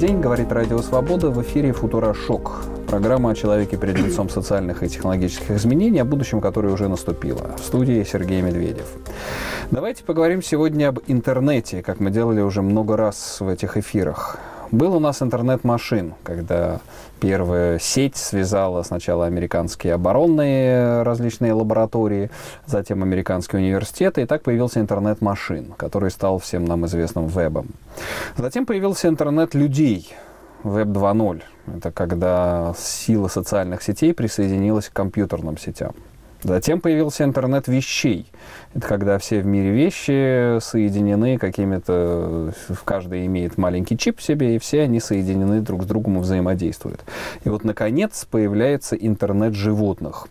день, говорит Радио Свобода, в эфире «Футура Шок». Программа о человеке перед лицом социальных и технологических изменений, о будущем, которое уже наступило. В студии Сергей Медведев. Давайте поговорим сегодня об интернете, как мы делали уже много раз в этих эфирах. Был у нас интернет-машин, когда первая сеть связала сначала американские оборонные различные лаборатории, затем американские университеты, и так появился интернет-машин, который стал всем нам известным вебом. Затем появился интернет людей, Веб 2.0. Это когда сила социальных сетей присоединилась к компьютерным сетям. Затем появился интернет вещей. Это когда все в мире вещи соединены какими-то... Каждый имеет маленький чип в себе, и все они соединены друг с другом и взаимодействуют. И вот, наконец, появляется интернет животных.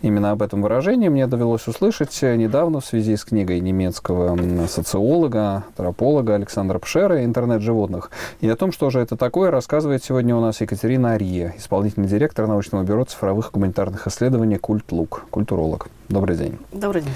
Именно об этом выражении мне довелось услышать недавно в связи с книгой немецкого социолога, антрополога Александра Пшера «Интернет животных». И о том, что же это такое, рассказывает сегодня у нас Екатерина Ария, исполнительный директор научного бюро цифровых гуманитарных исследований «Культ-Лук», культуролог. Добрый день. Добрый день.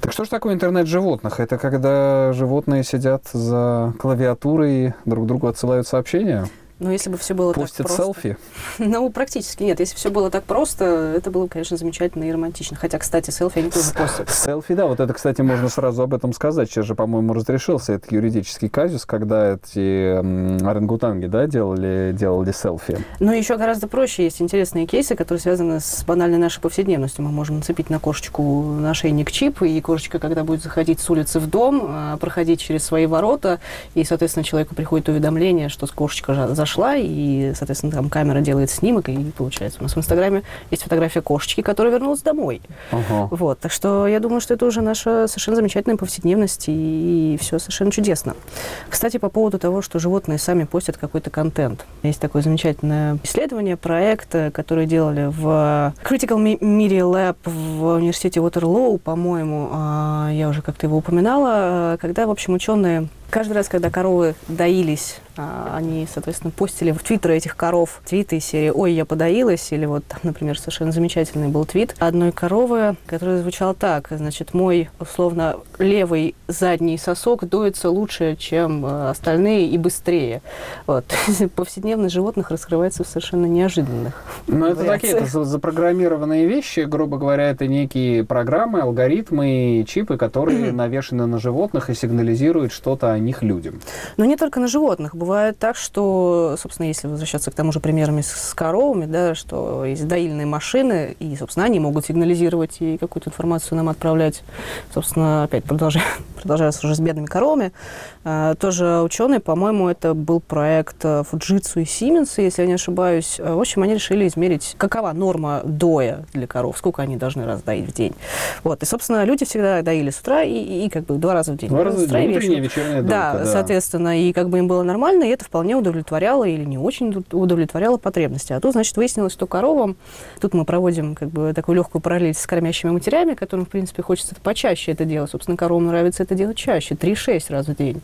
Так что же такое интернет животных? Это когда животные сидят за клавиатурой и друг другу отсылают сообщения? Ну, если бы все было Постит так просто... селфи? Ну, практически нет. Если все было так просто, это было бы, конечно, замечательно и романтично. Хотя, кстати, селфи они тоже постят. Селфи, да. Вот это, кстати, можно сразу об этом сказать. Сейчас же, по-моему, разрешился этот юридический казус, когда эти орангутанги, да, делали, делали селфи. Ну, еще гораздо проще. Есть интересные кейсы, которые связаны с банальной нашей повседневностью. Мы можем нацепить на кошечку на шейник чип, и кошечка, когда будет заходить с улицы в дом, а, проходить через свои ворота, и, соответственно, человеку приходит уведомление, что кошечка зашла зашла, и, соответственно, там камера делает снимок, и получается у нас в Инстаграме есть фотография кошечки, которая вернулась домой. Ага. Вот, так что я думаю, что это уже наша совершенно замечательная повседневность, и, и все совершенно чудесно. Кстати, по поводу того, что животные сами постят какой-то контент. Есть такое замечательное исследование, проект, который делали в Critical Media Lab в университете Waterloo, по-моему, а, я уже как-то его упоминала, когда, в общем, ученые Каждый раз, когда коровы доились, а, они, соответственно, постили в твиттеры этих коров твиты из серии «Ой, я подоилась», или вот, например, совершенно замечательный был твит одной коровы, который звучал так, значит, мой, условно, левый задний сосок доится лучше, чем э, остальные и быстрее. Вот. Повседневность животных раскрывается в совершенно неожиданных Ну, это такие это запрограммированные вещи, грубо говоря, это некие программы, алгоритмы, чипы, которые навешаны на животных и сигнализируют что-то них людям. Но не только на животных. Бывает так, что, собственно, если возвращаться к тому же примерами с коровами, да, что есть доильные машины, и, собственно, они могут сигнализировать и какую-то информацию нам отправлять. Собственно, опять продолжая, продолжая уже с бедными коровами. А, тоже ученые, по-моему, это был проект Fujitsu и Siemens, если я не ошибаюсь. В общем, они решили измерить, какова норма доя для коров, сколько они должны раз доить в день. Вот. И, собственно, люди всегда доили с утра и, и, и как бы два раза в день. Два раза в день, утреннее, вечернее да, да, соответственно, и как бы им было нормально, и это вполне удовлетворяло или не очень удовлетворяло потребности. А тут, значит, выяснилось, что коровам, тут мы проводим как бы такую легкую параллель с кормящими матерями, которым, в принципе, хочется почаще это делать. Собственно, коровам нравится это делать чаще, 3-6 раз в день.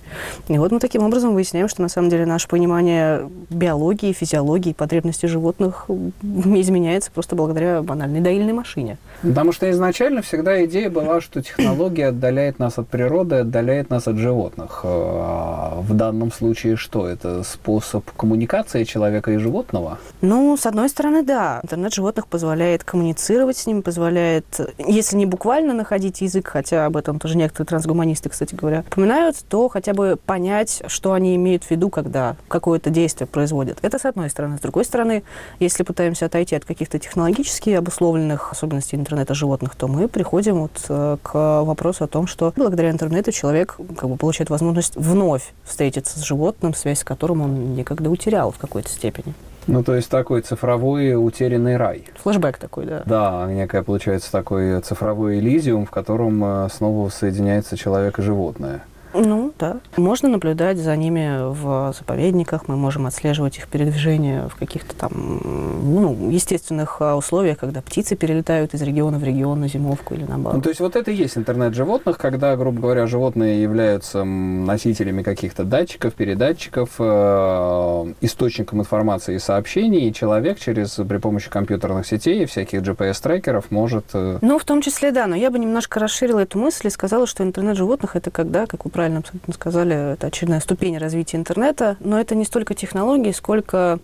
И вот мы таким образом выясняем, что на самом деле наше понимание биологии, физиологии, потребностей животных изменяется просто благодаря банальной доильной машине. Потому что изначально всегда идея была, что технология отдаляет нас от природы, отдаляет нас от животных. В данном случае что? Это способ коммуникации человека и животного? Ну, с одной стороны, да. Интернет животных позволяет коммуницировать с ними, позволяет, если не буквально находить язык, хотя об этом тоже некоторые трансгуманисты, кстати говоря, упоминают, то хотя бы понять, что они имеют в виду, когда какое-то действие производят. Это с одной стороны. С другой стороны, если пытаемся отойти от каких-то технологически обусловленных особенностей интернета животных, то мы приходим вот э, к вопросу о том, что благодаря интернету человек как бы получает возможность возможность вновь встретиться с животным, связь с которым он никогда утерял в какой-то степени. Ну, то есть такой цифровой утерянный рай. Флэшбэк такой, да. Да, некая получается такой цифровой элизиум, в котором э, снова соединяется человек и животное. Ну, да. Можно наблюдать за ними в заповедниках, мы можем отслеживать их передвижение в каких-то там ну, естественных а, условиях, когда птицы перелетают из региона в регион на зимовку или наоборот. Ну, то есть вот это и есть интернет животных, когда, грубо говоря, животные являются носителями каких-то датчиков, передатчиков, э, источником информации и сообщений, и человек через при помощи компьютерных сетей и всяких GPS-трекеров может... Э... Ну, в том числе, да, но я бы немножко расширила эту мысль и сказала, что интернет животных это когда, как правильно абсолютно сказали, это очередная ступень развития интернета, но это не столько технологии, сколько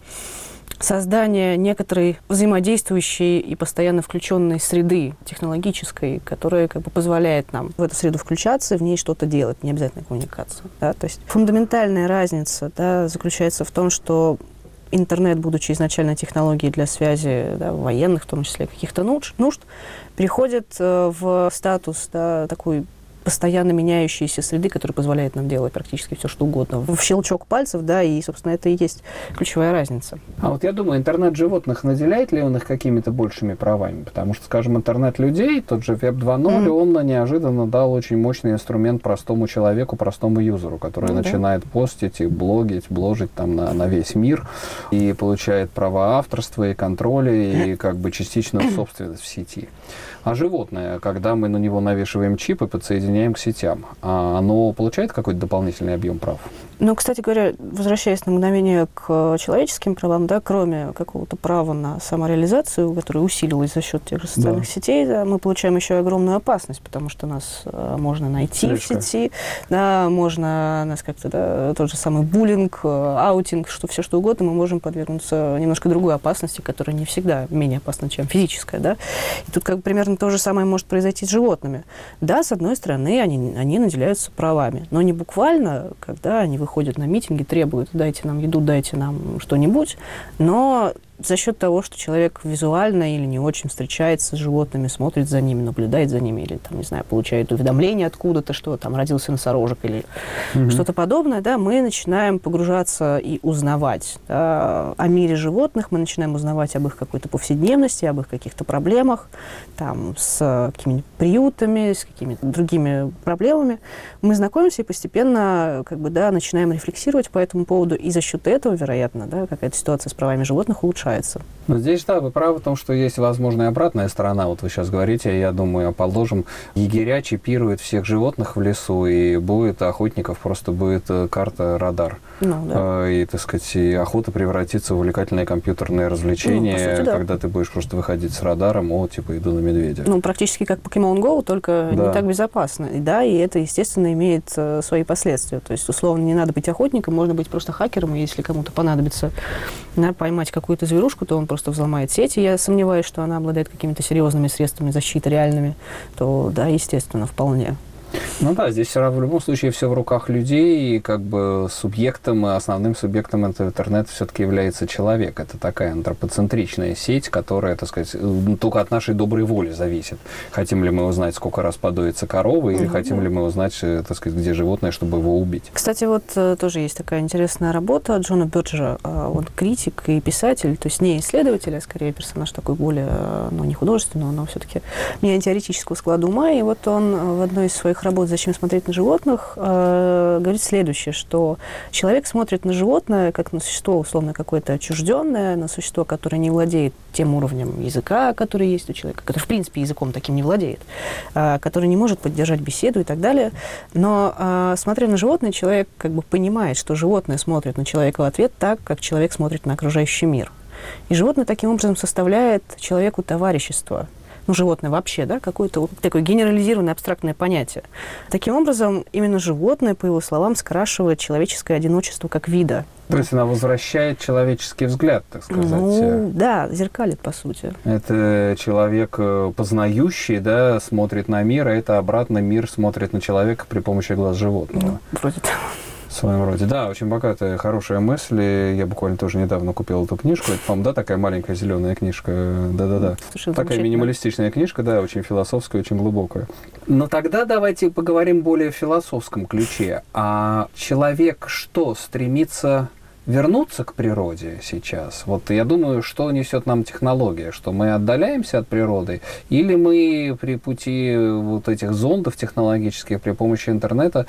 создание некоторой взаимодействующей и постоянно включенной среды технологической, которая как бы позволяет нам в эту среду включаться, в ней что-то делать, не обязательно коммуникацию. Да? То есть фундаментальная разница да, заключается в том, что интернет, будучи изначально технологией для связи да, военных, в том числе каких-то нужд, нужд переходит э, в статус да, такой постоянно меняющиеся среды, которые позволяют нам делать практически все, что угодно. В щелчок пальцев, да, и, собственно, это и есть ключевая разница. А вот я думаю, интернет животных наделяет ли он их какими-то большими правами? Потому что, скажем, интернет людей, тот же Web 2.0, mm. он неожиданно дал очень мощный инструмент простому человеку, простому юзеру, который mm, начинает да. постить и блогить, бложить там на, на весь мир и получает права авторства и контроля и как бы частичную собственность в сети. А животное, когда мы на него навешиваем чип и подсоединяем к сетям, а оно получает какой-то дополнительный объем прав? Ну, кстати говоря, возвращаясь на мгновение к человеческим правам, да, кроме какого-то права на самореализацию, которая усилилась за счет тех же социальных да. сетей, да, мы получаем еще огромную опасность, потому что нас э, можно найти Слишком. в сети, да, можно нас как-то, да, тот же самый буллинг, э, аутинг, что все что угодно, мы можем подвергнуться немножко другой опасности, которая не всегда менее опасна, чем физическая, да. И тут как бы примерно то же самое может произойти с животными. Да, с одной стороны, они, они наделяются правами, но не буквально, когда они выходят выходят на митинги, требуют, дайте нам еду, дайте нам что-нибудь, но за счет того, что человек визуально или не очень встречается с животными, смотрит за ними, наблюдает за ними, или, там, не знаю, получает уведомление откуда-то, что там родился носорожек или mm-hmm. что-то подобное, да, мы начинаем погружаться и узнавать да, о мире животных, мы начинаем узнавать об их какой-то повседневности, об их каких-то проблемах, там, с какими-нибудь приютами, с какими-то другими проблемами. Мы знакомимся и постепенно, как бы, да, начинаем рефлексировать по этому поводу, и за счет этого, вероятно, да, какая-то ситуация с правами животных улучшается улучшается. Но здесь, да, вы правы в том, что есть, возможно, и обратная сторона. Вот вы сейчас говорите, я думаю, положим, егеря чипируют всех животных в лесу, и будет охотников, просто будет э, карта-радар. Ну, да. Э, и, так сказать, и охота превратится в увлекательное компьютерное развлечение, ну, сути, да. когда ты будешь просто выходить с радаром, о, типа, иду на медведя. Ну, практически как Pokemon Go, только да. не так безопасно. И, да, и это, естественно, имеет э, свои последствия. То есть, условно, не надо быть охотником, можно быть просто хакером, если кому-то понадобится да, поймать какую-то зверушку, то он просто взломает сети. Я сомневаюсь, что она обладает какими-то серьезными средствами защиты реальными. То, да, естественно, вполне. Ну да, здесь все равно в любом случае все в руках людей, и как бы субъектом, основным субъектом этого интернета все-таки является человек. Это такая антропоцентричная сеть, которая, так сказать, ну, только от нашей доброй воли зависит. Хотим ли мы узнать, сколько раз подуется корова, или mm-hmm. хотим ли мы узнать, э, так сказать, где животное, чтобы его убить. Кстати, вот э, тоже есть такая интересная работа Джона Бёрджера. Он критик и писатель, то есть не исследователь, а скорее персонаж такой более, э, ну, не художественного, но все-таки не теоретического склада ума. И вот он в одной из своих работ «Зачем смотреть на животных» э, говорит следующее, что человек смотрит на животное как на существо, условно, какое-то отчужденное, на существо, которое не владеет тем уровнем языка, который есть у человека, который, в принципе, языком таким не владеет, э, который не может поддержать беседу и так далее. Но, э, смотря на животное, человек как бы понимает, что животное смотрит на человека в ответ так, как человек смотрит на окружающий мир. И животное таким образом составляет человеку товарищество, ну, животное вообще, да, какое-то вот такое генерализированное абстрактное понятие. Таким образом, именно животное, по его словам, скрашивает человеческое одиночество как вида. То есть она возвращает человеческий взгляд, так сказать. Ну, да, зеркалит, по сути. Это человек э, познающий, да, смотрит на мир, а это обратно мир смотрит на человека при помощи глаз животного. Ну, вроде того. В своем роде. Да, очень богатая, хорошая мысль. Я буквально тоже недавно купил эту книжку. Это, по-моему, да, такая маленькая зеленая книжка. Да-да-да. Такая минималистичная книжка, да, очень философская, очень глубокая. Но тогда давайте поговорим более в философском ключе. А человек что, стремится вернуться к природе сейчас? Вот я думаю, что несет нам технология, что мы отдаляемся от природы, или мы при пути вот этих зондов технологических при помощи интернета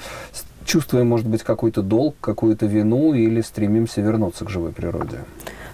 чувствуем, может быть, какой-то долг, какую-то вину или стремимся вернуться к живой природе?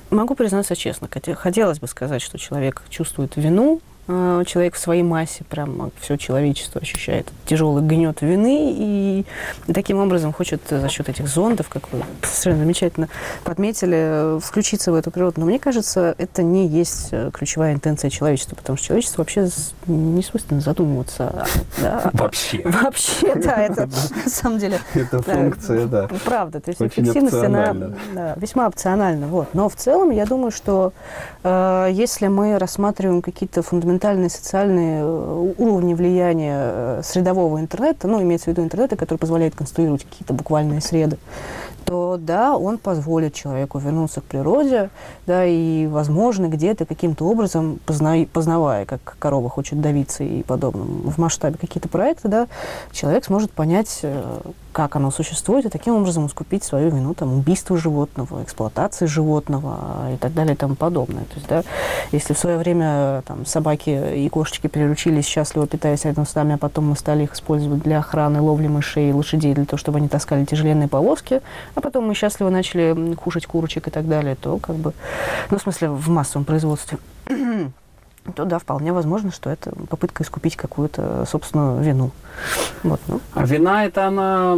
Могу признаться честно, хотелось бы сказать, что человек чувствует вину человек в своей массе, прям все человечество ощущает тяжелый гнет вины и таким образом хочет за счет этих зондов, как вы совершенно замечательно подметили, включиться в эту природу. Но мне кажется, это не есть ключевая интенция человечества, потому что человечество вообще не свойственно задумываться. Да? Вообще. Вообще, да, это на самом деле... Это функция, да. Правда, то есть эффективность, она весьма опциональна. Вот. Но в целом, я думаю, что э, если мы рассматриваем какие-то фундаментальные социальные э, уровни влияния э, средового интернета, ну, имеется в виду интернета, который позволяет конструировать какие-то буквальные среды, то да, он позволит человеку вернуться к природе, да, и, возможно, где-то каким-то образом, позна... познавая, как корова хочет давиться и подобным, в масштабе какие-то проекты, да, человек сможет понять, э, как оно существует, и таким образом искупить свою вину, там, убийство животного, эксплуатации животного и так далее и тому подобное. То есть, да, если в свое время там, собаки и кошечки переручились, счастливо питаясь рядом с нами, а потом мы стали их использовать для охраны, ловли мышей и лошадей, для того, чтобы они таскали тяжеленные повозки, а потом мы счастливо начали кушать курочек и так далее, то как бы, ну, в смысле, в массовом производстве, то да, вполне возможно, что это попытка искупить какую-то собственную вину. Вот, ну. А вина это она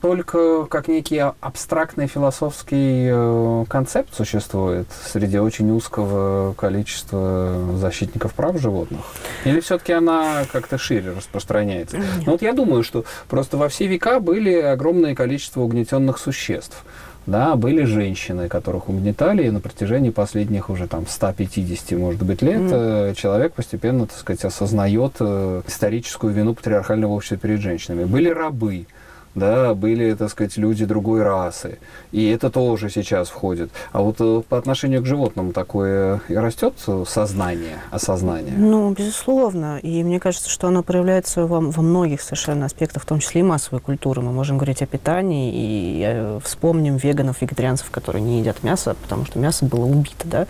только как некий абстрактный философский э, концепт существует среди очень узкого количества защитников прав животных? Или все-таки она как-то шире распространяется? Ну вот я думаю, что просто во все века были огромное количество угнетенных существ да, были женщины, которых угнетали, и на протяжении последних уже там 150, может быть, лет mm. человек постепенно, так сказать, осознает э, историческую вину патриархального общества перед женщинами. Были рабы, да, были, так сказать, люди другой расы. И это тоже сейчас входит. А вот э, по отношению к животным такое растет сознание, осознание? Ну, безусловно. И мне кажется, что оно проявляется во, во многих совершенно аспектах, в том числе и массовой культуры. Мы можем говорить о питании и э, вспомним веганов, вегетарианцев, которые не едят мясо, потому что мясо было убито, да.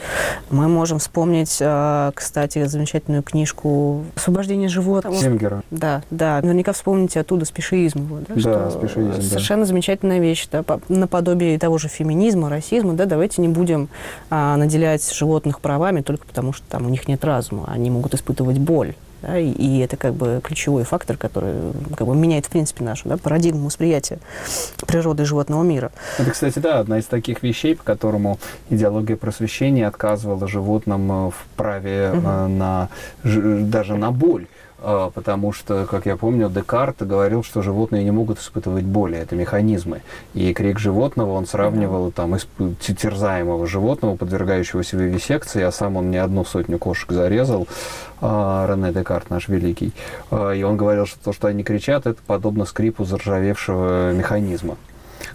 Мы можем вспомнить, э, кстати, замечательную книжку «Освобождение животных». Сингера. Да, да. Наверняка вспомните оттуда спешиизм его, да, да. Что спешизм, совершенно да. замечательная вещь, да, наподобие того же феминизма, расизма, да, давайте не будем а, наделять животных правами только потому, что там у них нет разума, они могут испытывать боль. Да, и, и это как бы ключевой фактор, который как бы меняет, в принципе, нашу да, парадигму восприятия природы и животного мира. Это, кстати, да, одна из таких вещей, по которому идеология просвещения отказывала животным э, в праве угу. на, даже на боль. А, потому что, как я помню, Декарт говорил, что животные не могут испытывать боли, это механизмы. И крик животного он сравнивал там терзаемого животного, подвергающегося вивисекции, а сам он не одну сотню кошек зарезал, а, Рене Декарт, наш великий. А, и он говорил, что то, что они кричат, это подобно скрипу заржавевшего механизма.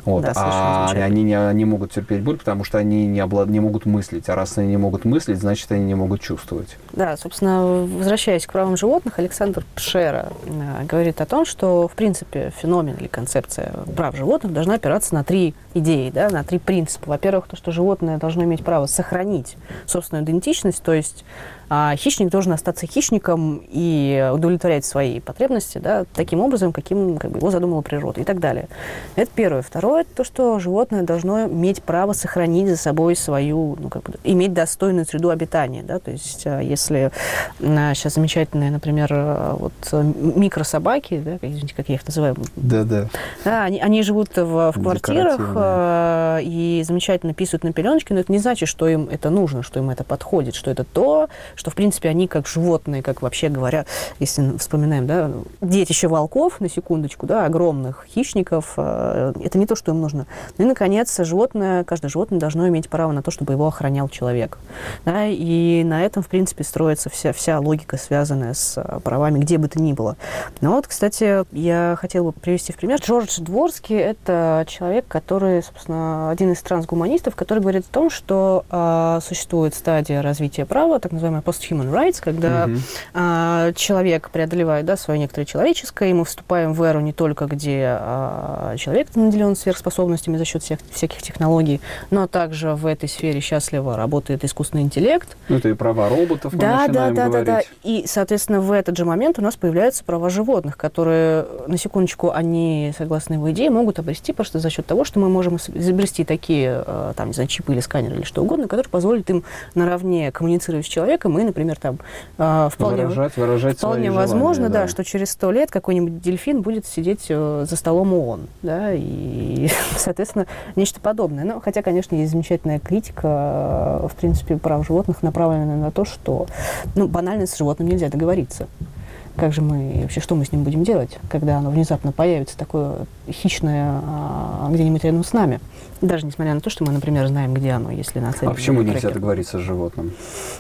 Вот. Да, а они не, не могут терпеть боль, потому что они не, облад... не могут мыслить. А раз они не могут мыслить, значит, они не могут чувствовать. Да, собственно, возвращаясь к правам животных, Александр Пшера э, говорит о том, что, в принципе, феномен или концепция прав животных должна опираться на три идеи, да, на три принципа. Во-первых, то, что животное должно иметь право сохранить собственную идентичность, то есть а хищник должен остаться хищником и удовлетворять свои потребности да, таким образом, каким как бы, его задумала природа и так далее. Это первое. Второе, то, что животное должно иметь право сохранить за собой свою, ну, как бы, иметь достойную среду обитания. Да? То есть а, если сейчас замечательные, например, вот микрособаки, да, извините, как я их называю. Да, да. да они, они живут в, в квартирах э, и замечательно писают на пеленочке, но это не значит, что им это нужно, что им это подходит, что это то, что, в принципе, они как животные, как вообще говоря, если вспоминаем, да, детище волков, на секундочку, да, огромных хищников, э, это не то, что им нужно. Ну и, наконец, животное, каждое животное должно иметь право на то, чтобы его охранял человек. Да, и на этом, в принципе, строится вся, вся логика, связанная с э, правами, где бы то ни было. Ну вот, кстати, я хотела бы привести в пример. Джордж Дворский – это человек, который, собственно, один из трансгуманистов, который говорит о том, что э, существует стадия развития права, так называемая post-human rights, когда угу. а, человек преодолевает да, свое некоторое человеческое, и мы вступаем в эру не только, где а, человек наделен сверхспособностями за счет всех, всяких технологий, но также в этой сфере счастливо работает искусственный интеллект. Ну, это и права роботов да, да, да, говорить. да, да. И, соответственно, в этот же момент у нас появляются права животных, которые, на секундочку, они, согласно его идее, могут обрести просто за счет того, что мы можем изобрести такие, а, там, не знаю, чипы или сканеры или что угодно, которые позволят им наравне коммуницировать с человеком мы, например, там э, вполне, выражать, выражать вполне возможно, желания, да, да. что через сто лет какой-нибудь дельфин будет сидеть э, за столом ООН, да, и, соответственно, нечто подобное. Ну, хотя, конечно, есть замечательная критика, э, в принципе, прав животных, направленная на то, что, ну, банально с животным нельзя договориться. Как же мы, вообще, что мы с ним будем делать, когда оно внезапно появится такое хищное а, где-нибудь рядом с нами? Даже несмотря на то, что мы, например, знаем, где оно, если на А почему нельзя договориться с животным?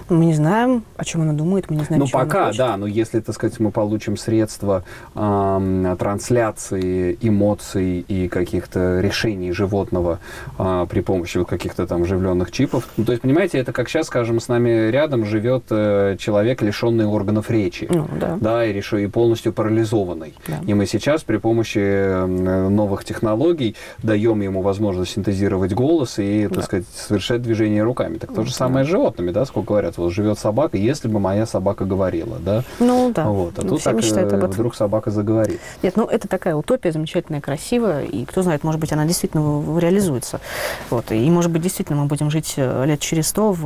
Мы не знаем, о чем оно думает, мы не знаем, Ну, пока, да, но если, так сказать, мы получим средства ам, трансляции эмоций и каких-то решений животного а, при помощи вот каких-то там оживленных чипов, ну, то есть, понимаете, это как сейчас, скажем, с нами рядом живет э, человек, лишенный органов речи. Ну, да. Да, и, реши- и полностью парализованный. Да. И мы сейчас при помощи э, новых технологий даем ему возможность синтезировать голос и, так Да. сказать, совершать движение руками. Так то же Да. самое с животными, да, сколько говорят, вот живет собака, если бы моя собака говорила, да. Ну, да. Вот. А Ну, тут так мечтают э, об этом. вдруг собака заговорит. Нет, ну это такая утопия замечательная, красивая, и кто знает, может быть, она действительно реализуется. Вот. И, может быть, действительно мы будем жить э, лет через сто в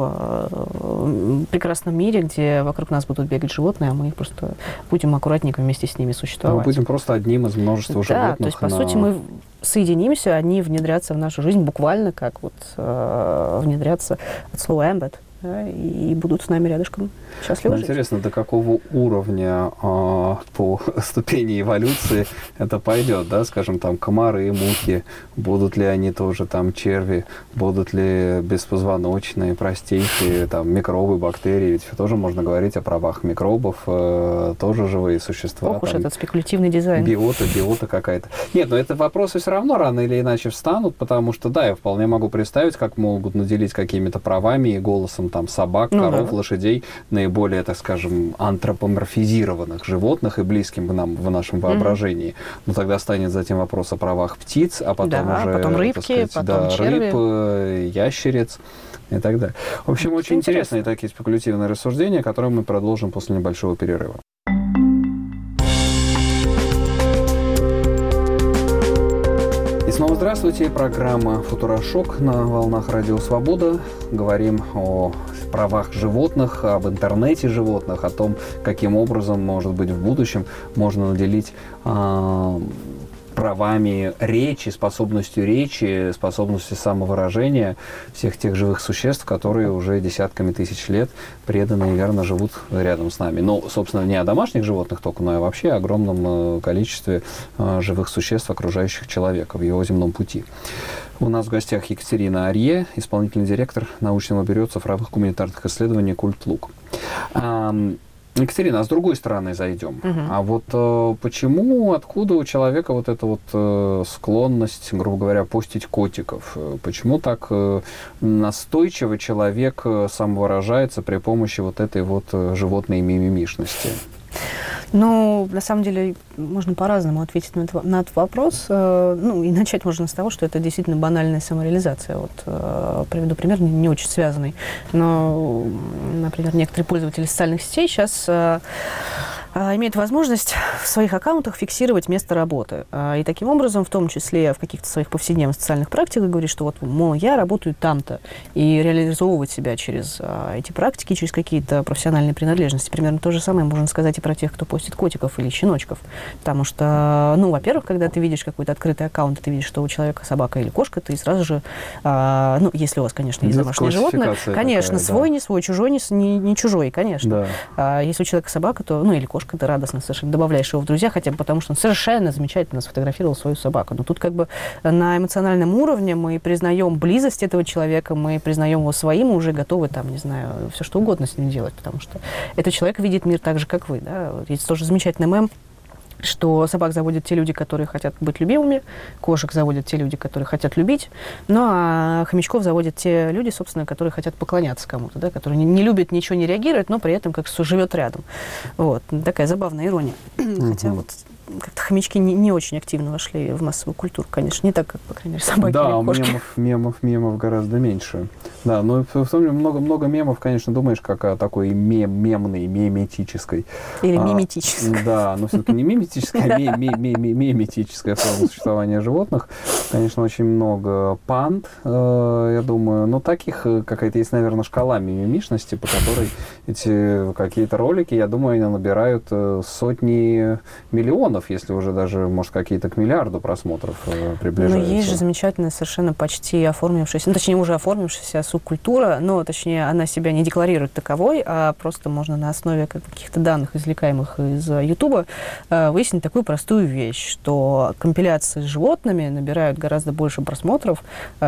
э, прекрасном мире, где вокруг нас будут бегать животные, а мы просто будем аккуратненько вместе с ними Мы существовать. будем просто одним из множества да, животных. то есть, по на- сути, мы соединимся, они внедрятся в нашу жизнь буквально как вот э, внедрятся от слова «эмбет», да, и будут с нами рядышком счастливо Ну. Интересно, до какого уровня а, по ступени эволюции это пойдет, да, скажем, там комары, мухи, будут ли они тоже там черви, будут ли беспозвоночные, простейшие, там микробы, бактерии, ведь тоже можно говорить о правах микробов, э, тоже живые существа. Ох уж этот спекулятивный дизайн. Биота, биота какая-то. Нет, но это вопросы все равно рано или иначе встанут, потому что, да, я вполне могу представить, как могут наделить какими-то правами и голосом там собак, Ну коров, да. лошадей, наиболее, так скажем, антропоморфизированных животных и близким к нам в нашем воображении. Но тогда станет затем вопрос о правах птиц, а потом Да, уже, потом рыбки, сказать, потом да, черви. рыб, э, ящериц и так далее. В общем, очень интересно. интересные такие спекулятивные рассуждения, которые мы продолжим после небольшого перерыва. Здравствуйте. Программа «Футурошок» на волнах Радио Свобода. Говорим о правах животных, об интернете животных, о том, каким образом, может быть, в будущем можно наделить а, правами речи, способностью речи, способностью самовыражения всех тех живых существ, которые уже десятками тысяч лет преданно и верно живут рядом с нами. Ну, собственно, не о домашних животных только, но и вообще о огромном э, количестве э, живых существ, окружающих человека в его земном пути. У нас в гостях Екатерина Арье, исполнительный директор научного бюро цифровых гуманитарных исследований «Культлук». Екатерина, а с другой стороны зайдем. Мгм. А вот э, почему, откуда у человека вот эта вот э, склонность, грубо говоря, постить котиков? Э, Почему так э, настойчиво человек э, самовыражается при помощи вот этой вот э, животной мимимишности? Ну, на самом деле, можно по-разному ответить на на этот вопрос. Э, Ну, и начать можно с того, что это действительно банальная самореализация. Вот э, приведу пример, не, очень связанный. Но, например, некоторые пользователи социальных сетей сейчас э, имеют возможность в своих аккаунтах фиксировать место работы. Э, И таким образом, в том числе в каких-то своих повседневных социальных практиках, говорить, что вот, мол, я работаю там-то, и реализовывать себя через э, эти практики, через какие-то профессиональные принадлежности. Примерно то же самое можно сказать и про тех, кто постит котиков или щеночков. Потому что, ну, во-первых, когда ты видишь какой-то открытый аккаунт, и ты видишь, что у человека собака или кошка, ты сразу же, а, ну, если у вас, конечно, есть домашнее животное, конечно, такая, свой, да. не свой, чужой, не, не, чужой, конечно. Да. А если у человека собака, то, ну, или кошка, ты радостно совершенно добавляешь его в друзья, хотя бы потому, что он совершенно замечательно сфотографировал свою собаку. Но тут как бы на эмоциональном уровне мы признаем близость этого человека, мы признаем его своим, и уже готовы там, не знаю, все что угодно с ним делать, потому что этот человек видит мир так же, как вы, да. Есть тоже замечательный мем, что собак заводят те люди, которые хотят быть любимыми, кошек заводят те люди, которые хотят любить, ну а хомячков заводят те люди, собственно, которые хотят поклоняться кому-то, да, которые не, не любят, ничего не реагируют, но при этом как живет рядом. Вот. Такая забавная ирония. Хотя вот как-то хомячки не, не очень активно вошли в массовую культуру, конечно, не так, как, по крайней мере, собаки да, или кошки. мемов, мемов, мемов гораздо меньше. Да, но в том много-много мемов, конечно, думаешь, как о такой мем, мемной, меметической. Или а, миметической. Да, но все-таки не миметическая, а меметическая форма существования животных. Конечно, очень много панд, э, я думаю, но таких э, какая-то есть, наверное, шкала мимимишности, по которой эти какие-то ролики, я думаю, они набирают э, сотни миллионов, если уже даже, может, какие-то к миллиарду просмотров приближаются. Но есть же замечательная, совершенно почти оформившаяся, ну, точнее, уже оформившаяся субкультура, но, точнее, она себя не декларирует таковой, а просто можно на основе каких-то данных, извлекаемых из Ютуба, выяснить такую простую вещь, что компиляции с животными набирают гораздо больше просмотров,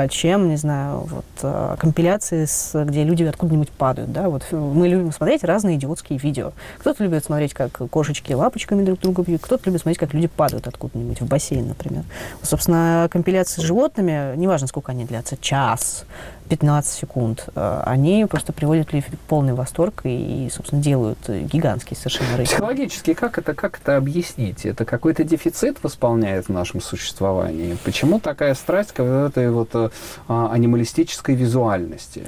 чем, не знаю, вот компиляции, с, где люди откуда-нибудь падают, да, вот мы любим смотреть разные идиотские видео. Кто-то любит смотреть, как кошечки лапочками друг друга бьют, кто-то любит смотреть, как люди падают откуда-нибудь в бассейн, например. Собственно, компиляции с животными, неважно, сколько они длятся, час, 15 секунд, э, они просто приводят людей в полный восторг и, собственно, делают гигантские совершенно рейтинги. Психологически как это, как это объяснить? Это какой-то дефицит восполняет в нашем существовании? Почему такая страсть к этой вот э, а, анималистической визуальности?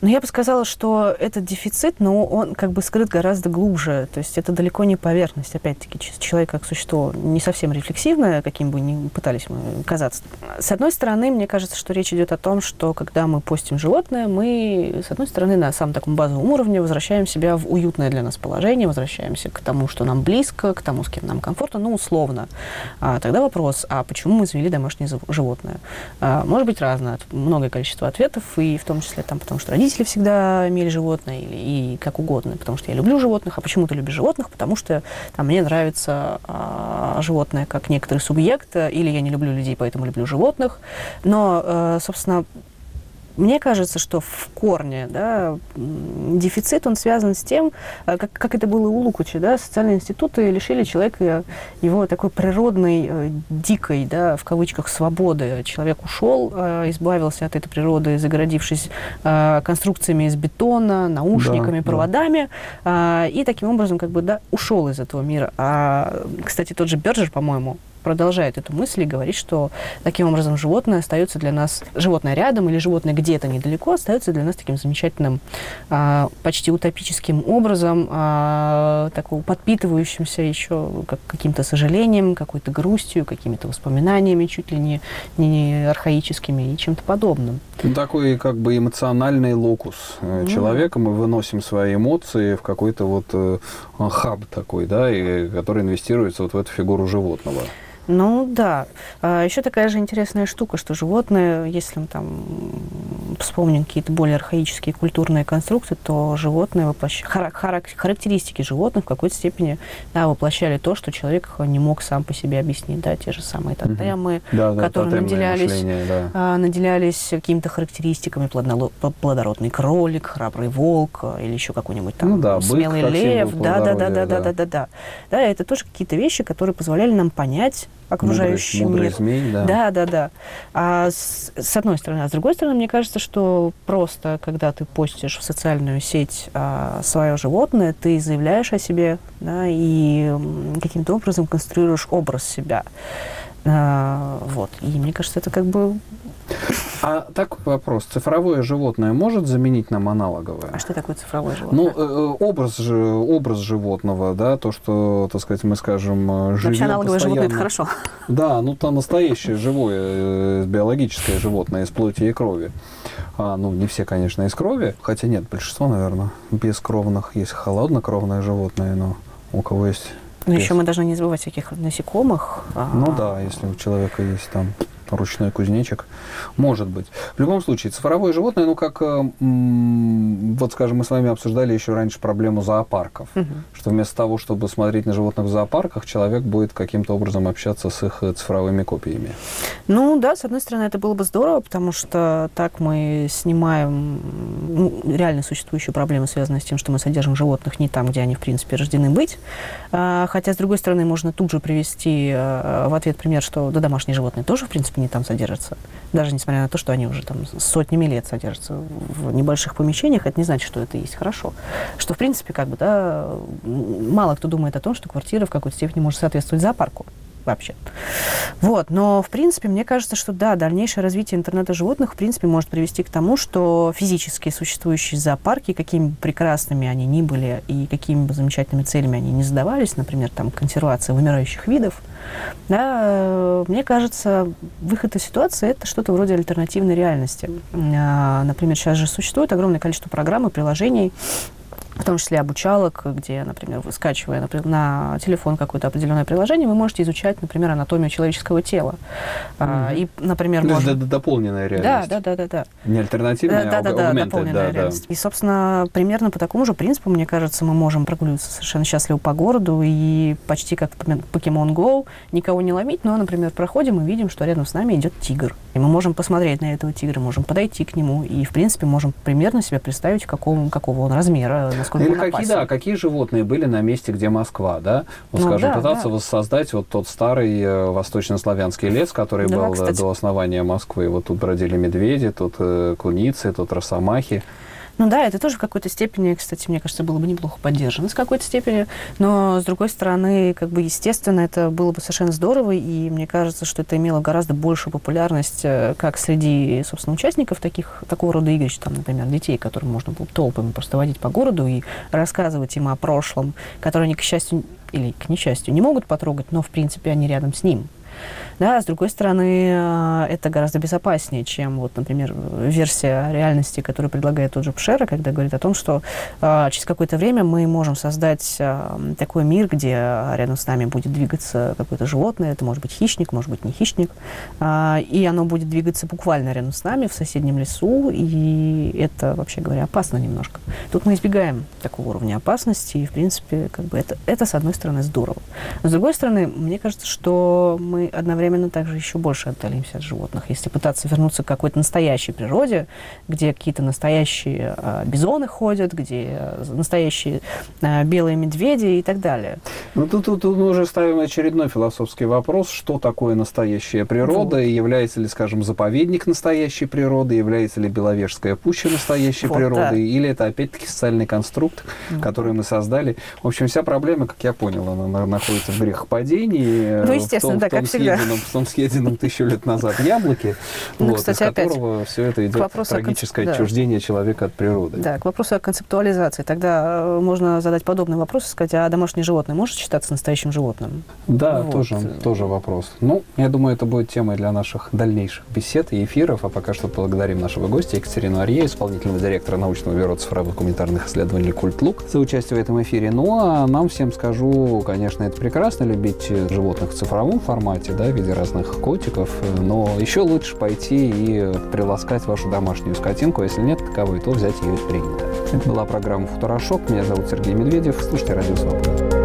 Но я бы сказала, что этот дефицит, но он как бы скрыт гораздо глубже. То есть это далеко не поверхность. Опять-таки, человек как существо не совсем рефлексивное, каким бы ни пытались мы казаться. С одной стороны, мне кажется, что речь идет о том, что когда мы постим животное, мы, с одной стороны, на самом таком базовом уровне возвращаем себя в уютное для нас положение, возвращаемся к тому, что нам близко, к тому, с кем нам комфортно, ну, условно. А тогда вопрос, а почему мы завели домашнее животное? А, может быть разное, многое количество ответов, и в том числе там, потому что родители родители всегда имели животное или и как угодно, потому что я люблю животных. А почему ты любишь животных? Потому что там, мне нравится а, животное как некоторый субъект, или я не люблю людей, поэтому люблю животных. Но, а, собственно, мне кажется, что в корне да, дефицит, он связан с тем, э, как, как это было у Лукуча, да, социальные институты лишили человека его такой природной, э, дикой, да, в кавычках, свободы. Человек ушел, э, избавился от этой природы, загородившись конструкциями из бетона, наушниками, да, проводами, да. и таким образом как бы, да, ушел из этого мира. А, кстати, тот же Берджер, по-моему, продолжает эту мысль и говорит, что таким образом животное остается для нас, животное рядом или животное где-то недалеко остается для нас таким замечательным, а, почти утопическим образом, а, такого подпитывающимся еще как, каким-то сожалением, какой-то грустью, какими-то воспоминаниями чуть ли не, не архаическими и чем-то подобным. Ну, такой как бы эмоциональный локус mm. человека. Мы выносим свои эмоции в какой-то вот э, хаб такой, да, и, который инвестируется вот в эту фигуру животного. Ну да. А, еще такая же интересная штука, что животные, если мы там вспомним какие-то более архаические культурные конструкции, то животные воплощ... характеристики животных в какой-то степени да, воплощали то, что человек не мог сам по себе объяснить. Да, те же самые тотемы, угу. да, да, которые наделялись, мышление, да. а, наделялись какими-то характеристиками плодородный кролик, храбрый волк а, или еще какой-нибудь там ну, да, смелый лев. Да, да, да, да, да, да, да, да. Да, это тоже какие-то вещи, которые позволяли нам понять окружающий мудрый, мир. Мудрый змей, да. Да, да, да. А с, с одной стороны. А с другой стороны, мне кажется, что просто, когда ты постишь в социальную сеть а, свое животное, ты заявляешь о себе, да, и каким-то образом конструируешь образ себя. А, вот. И мне кажется, это как бы а такой вопрос. Цифровое животное может заменить нам аналоговое? А что такое цифровое животное? Ну, э, э образ, образ животного, да, то, что, так сказать, мы скажем, э, живем Вообще аналоговое постоянно. животное – это хорошо. Да, ну, то настоящее живое, биологическое животное из плоти и крови. А, ну, не все, конечно, из крови, хотя нет, большинство, наверное, бескровных. Есть холоднокровное животное, но у кого есть ну, еще мы должны не забывать всяких насекомых. Ну да, если у человека есть там ручной кузнечик. Может быть. В любом случае, цифровое животное, ну, как, э, вот, скажем, мы с вами обсуждали еще раньше проблему зоопарков, угу. что вместо того, чтобы смотреть на животных в зоопарках, человек будет каким-то образом общаться с их э, цифровыми копиями. Ну, да, с одной стороны, это было бы здорово, потому что так мы снимаем ну, реально существующую проблему, связанную с тем, что мы содержим животных не там, где они, в принципе, рождены быть. А, хотя, с другой стороны, можно тут же привести э, в ответ пример, что да, домашние животные тоже, в принципе, степени там содержатся. Даже несмотря на то, что они уже там сотнями лет содержатся в небольших помещениях, это не значит, что это есть хорошо. Что, в принципе, как бы, да, мало кто думает о том, что квартира в какой-то степени может соответствовать зоопарку вообще. Вот, но, в принципе, мне кажется, что да, дальнейшее развитие интернета животных, в принципе, может привести к тому, что физически существующие зоопарки, какими бы прекрасными они ни были и какими бы замечательными целями они не задавались, например, там, консервация вымирающих видов, да, мне кажется, выход из ситуации – это что-то вроде альтернативной реальности. А, например, сейчас же существует огромное количество программ и приложений, в том числе обучалок, где, например, вы скачивая например, на телефон какое-то определенное приложение, вы можете изучать, например, анатомию человеческого тела. Mm-hmm. И, например, То может... дополненная реальность. Да, да, да, да, да. Не альтернативная, да, а да, да, дополненная да, реальность. Да. И, собственно, примерно по такому же принципу, мне кажется, мы можем прогуливаться совершенно счастливо по городу и почти как Pokemon Go, никого не ломить, но, например, проходим и видим, что рядом с нами идет тигр. И мы можем посмотреть на этого тигра, можем подойти к нему и, в принципе, можем примерно себе представить, какого, какого он размера, насколько Или какие, да, какие животные были на месте, где Москва, да? Вот, ну, скажем, да, пытаться да. воссоздать вот тот старый э, восточнославянский лес, который да, был кстати. до основания Москвы. Вот тут бродили медведи, тут э, куницы, тут росомахи. Ну да, это тоже в какой-то степени, кстати, мне кажется, было бы неплохо поддержано с какой-то степени, но с другой стороны, как бы естественно, это было бы совершенно здорово, и мне кажется, что это имело гораздо большую популярность э, как среди, собственно, участников таких, такого рода игр, там, например, детей, которым можно было толпами просто водить по городу и рассказывать им о прошлом, которое они, к счастью, или к несчастью, не могут потрогать, но, в принципе, они рядом с ним. Да, с другой стороны, э, это гораздо безопаснее, чем, вот, например, версия реальности, которую предлагает тот же Пшера, когда говорит о том, что э, через какое-то время мы можем создать э, такой мир, где рядом с нами будет двигаться какое-то животное, это может быть хищник, может быть не хищник, и оно будет двигаться буквально рядом с нами в соседнем лесу, и это, вообще говоря, опасно немножко. Тут мы избегаем такого уровня опасности, и, в принципе, как бы это, это, с одной стороны, здорово. Но, с другой стороны, мне кажется, что мы одновременно одновременно также еще больше отдалимся от животных. Если пытаться вернуться к какой-то настоящей природе, где какие-то настоящие э, бизоны ходят, где э, настоящие э, белые медведи и так далее. Ну, тут, тут, тут мы уже ставим очередной философский вопрос, что такое настоящая природа, вот. и является ли, скажем, заповедник настоящей природы, является ли Беловежская пуща настоящей вот, природой, да. или это опять-таки социальный конструкт, mm. который мы создали. В общем, вся проблема, как я понял, она находится в грехопадении. Ну, естественно, в том, да, как всегда том съеденном тысячу лет назад яблоке, ну, вот, кстати, из которого опять, все это идет трагическое концеп... отчуждение да. человека от природы. Да, к вопросу о концептуализации. Тогда э, можно задать подобный вопрос и сказать, а домашнее животное может считаться настоящим животным? Да, вот. тоже, тоже вопрос. Ну, я думаю, это будет темой для наших дальнейших бесед и эфиров, а пока что благодарим нашего гостя Екатерину Арье, исполнительного директора научного бюро цифровых гуманитарных исследований «Культлук» за участие в этом эфире. Ну, а нам всем скажу, конечно, это прекрасно любить животных в цифровом формате, да, в виде разных котиков, но еще лучше пойти и приласкать вашу домашнюю скотинку, если нет таковой, то взять ее из принято. Это была программа «Футурошок». Меня зовут Сергей Медведев. Слушайте «Радио Свобода».